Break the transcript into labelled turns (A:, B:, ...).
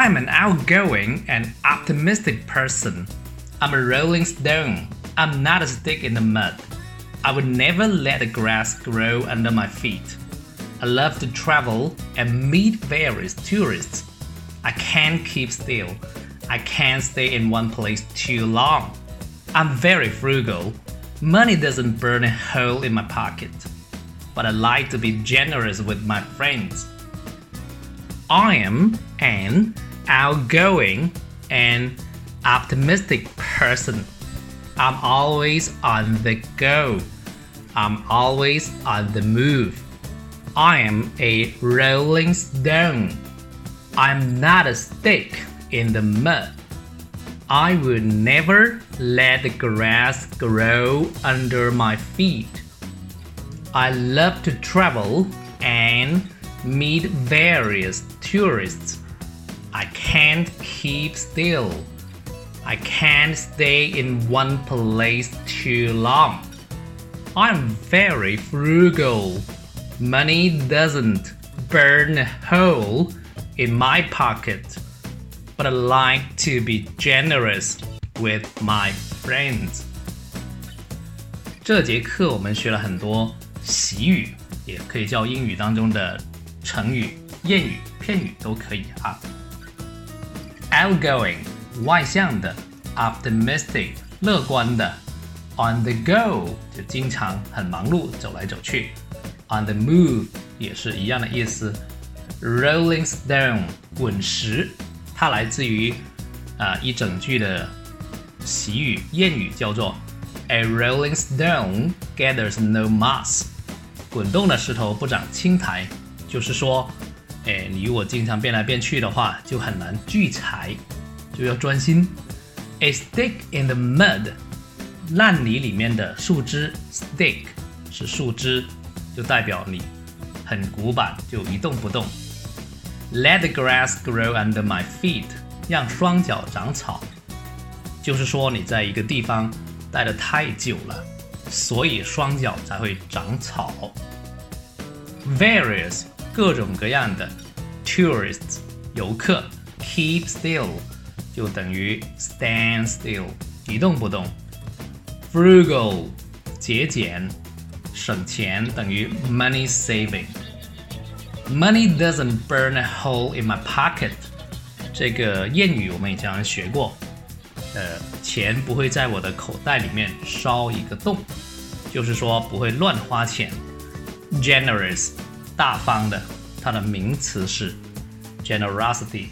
A: I'm an outgoing and optimistic person. I'm a rolling stone. I'm not a stick in the mud. I would never let the grass grow under my feet. I love to travel and meet various tourists. I can't keep still. I can't stay in one place too long. I'm very frugal. Money doesn't burn a hole in my pocket. But I like to be generous with my friends. I am an outgoing and optimistic person. I'm always on the go. I'm always on the move. I am a rolling stone. I'm not a stick in the mud. I would never let the grass grow under my feet. I love to travel and meet various tourists. I can't keep still. I can't stay in one place too long. I'm very frugal. Money doesn't burn a hole in my pocket, but I like to be generous with my friends. 这节课我们学了很多习语，也可以叫英语当中的成语、谚语、片语都可以啊。 Outgoing 外向的，optimistic 乐观的，on the go 就经常很忙碌，走来走去，on the move 也是一样的意思。Rolling stone 滚石，它来自于啊一整句的习语谚语，叫做 A rolling stone gathers no moss。滚动的石头不长青苔，就是说，哎，你如果经常变来变去的话，就很难聚财，就要专心。A stick in the mud，烂泥里面的树枝，stick 是树枝，就代表你很古板，就一动不动。Let the grass grow under my feet，让双脚长草，就是说你在一个地方待得太久了，所以双脚才会长草。Various 各种各样的，tourists 游客，keep still 就等于 stand still 一动不动，frugal 节俭省钱等于 money saving。Money doesn't burn a hole in my pocket。这个谚语我们以前学过，呃，钱不会在我的口袋里面烧一个洞，就是说不会乱花钱。Generous，大方的，它的名词是 generosity。